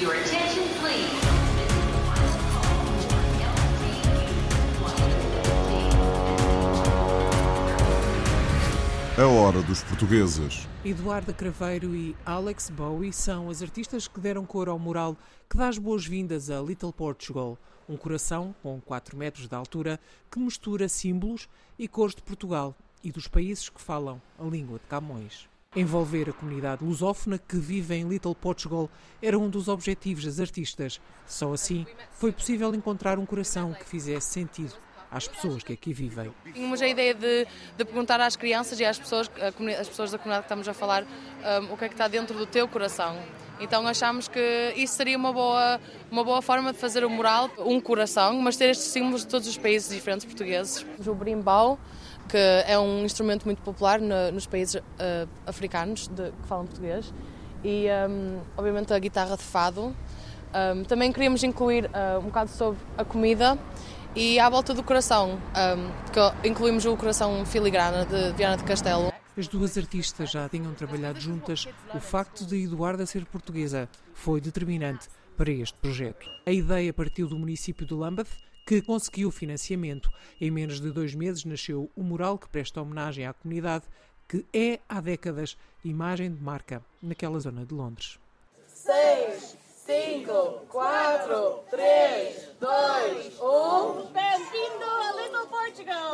Your attention, please. A hora dos portugueses. Eduardo Craveiro e Alex Bowie são as artistas que deram cor ao mural que dá as boas-vindas a Little Portugal, um coração com 4 metros de altura que mistura símbolos e cores de Portugal e dos países que falam a língua de Camões. Envolver a comunidade lusófona que vive em Little Portugal era um dos objetivos das artistas. Só assim foi possível encontrar um coração que fizesse sentido às pessoas que aqui vivem. Tínhamos a ideia de, de perguntar às crianças e às pessoas, as pessoas da comunidade que estamos a falar, um, o que é que está dentro do teu coração. Então achámos que isso seria uma boa, uma boa forma de fazer o mural, um coração, mas ter estes símbolos de todos os países diferentes portugueses. O brimbau, que é um instrumento muito popular no, nos países uh, africanos de, que falam português, e um, obviamente a guitarra de fado. Um, também queríamos incluir uh, um bocado sobre a comida e à volta do coração, um, que incluímos o coração filigrana de Viana de Castelo. As duas artistas já tinham trabalhado juntas. O facto de Eduarda ser portuguesa foi determinante para este projeto. A ideia partiu do município de Lambeth, que conseguiu financiamento. Em menos de dois meses nasceu o mural que presta homenagem à comunidade, que é há décadas imagem de marca naquela zona de Londres. Seis, cinco, quatro, três, dois, um. Bem-vindo a Little Portugal!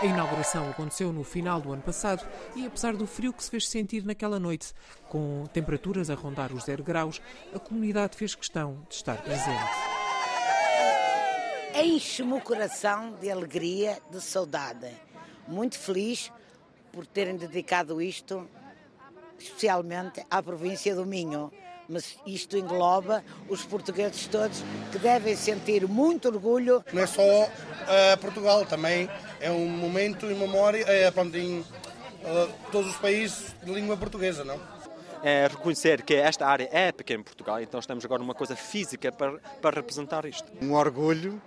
A inauguração aconteceu no final do ano passado e, apesar do frio que se fez sentir naquela noite, com temperaturas a rondar os zero graus, a comunidade fez questão de estar presente. Enche-me o coração de alegria, de saudade. Muito feliz por terem dedicado isto especialmente à província do Minho mas isto engloba os portugueses todos que devem sentir muito orgulho. Não é só uh, Portugal, também é um momento em memória é, pronto, em uh, todos os países de língua portuguesa, não? É reconhecer que esta área é pequena em Portugal, então estamos agora numa coisa física para, para representar isto. Um orgulho,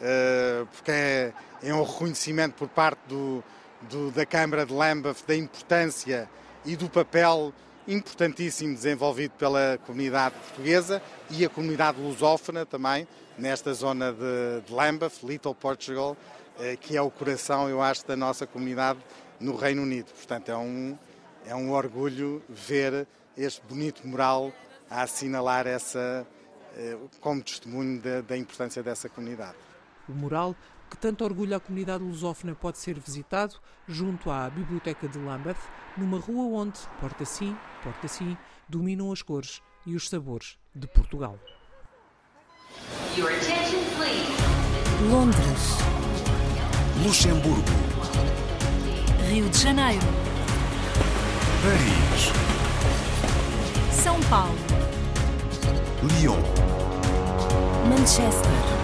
uh, porque é, é, um reconhecimento por parte do, do, da Câmara de Lambeth da importância e do papel importantíssimo desenvolvido pela comunidade portuguesa e a comunidade lusófona também, nesta zona de, de Lambeth, Little Portugal, eh, que é o coração, eu acho, da nossa comunidade no Reino Unido. Portanto, é um, é um orgulho ver este bonito mural a assinalar essa, eh, como testemunho da, da importância dessa comunidade. O mural que tanto orgulha a comunidade lusófona pode ser visitado junto à Biblioteca de Lambeth, numa rua onde, porta sim, porta sim, dominam as cores e os sabores de Portugal. Your attention, please. Londres, Luxemburgo. Rio de Janeiro, Paris. São Paulo, Lyon. Manchester.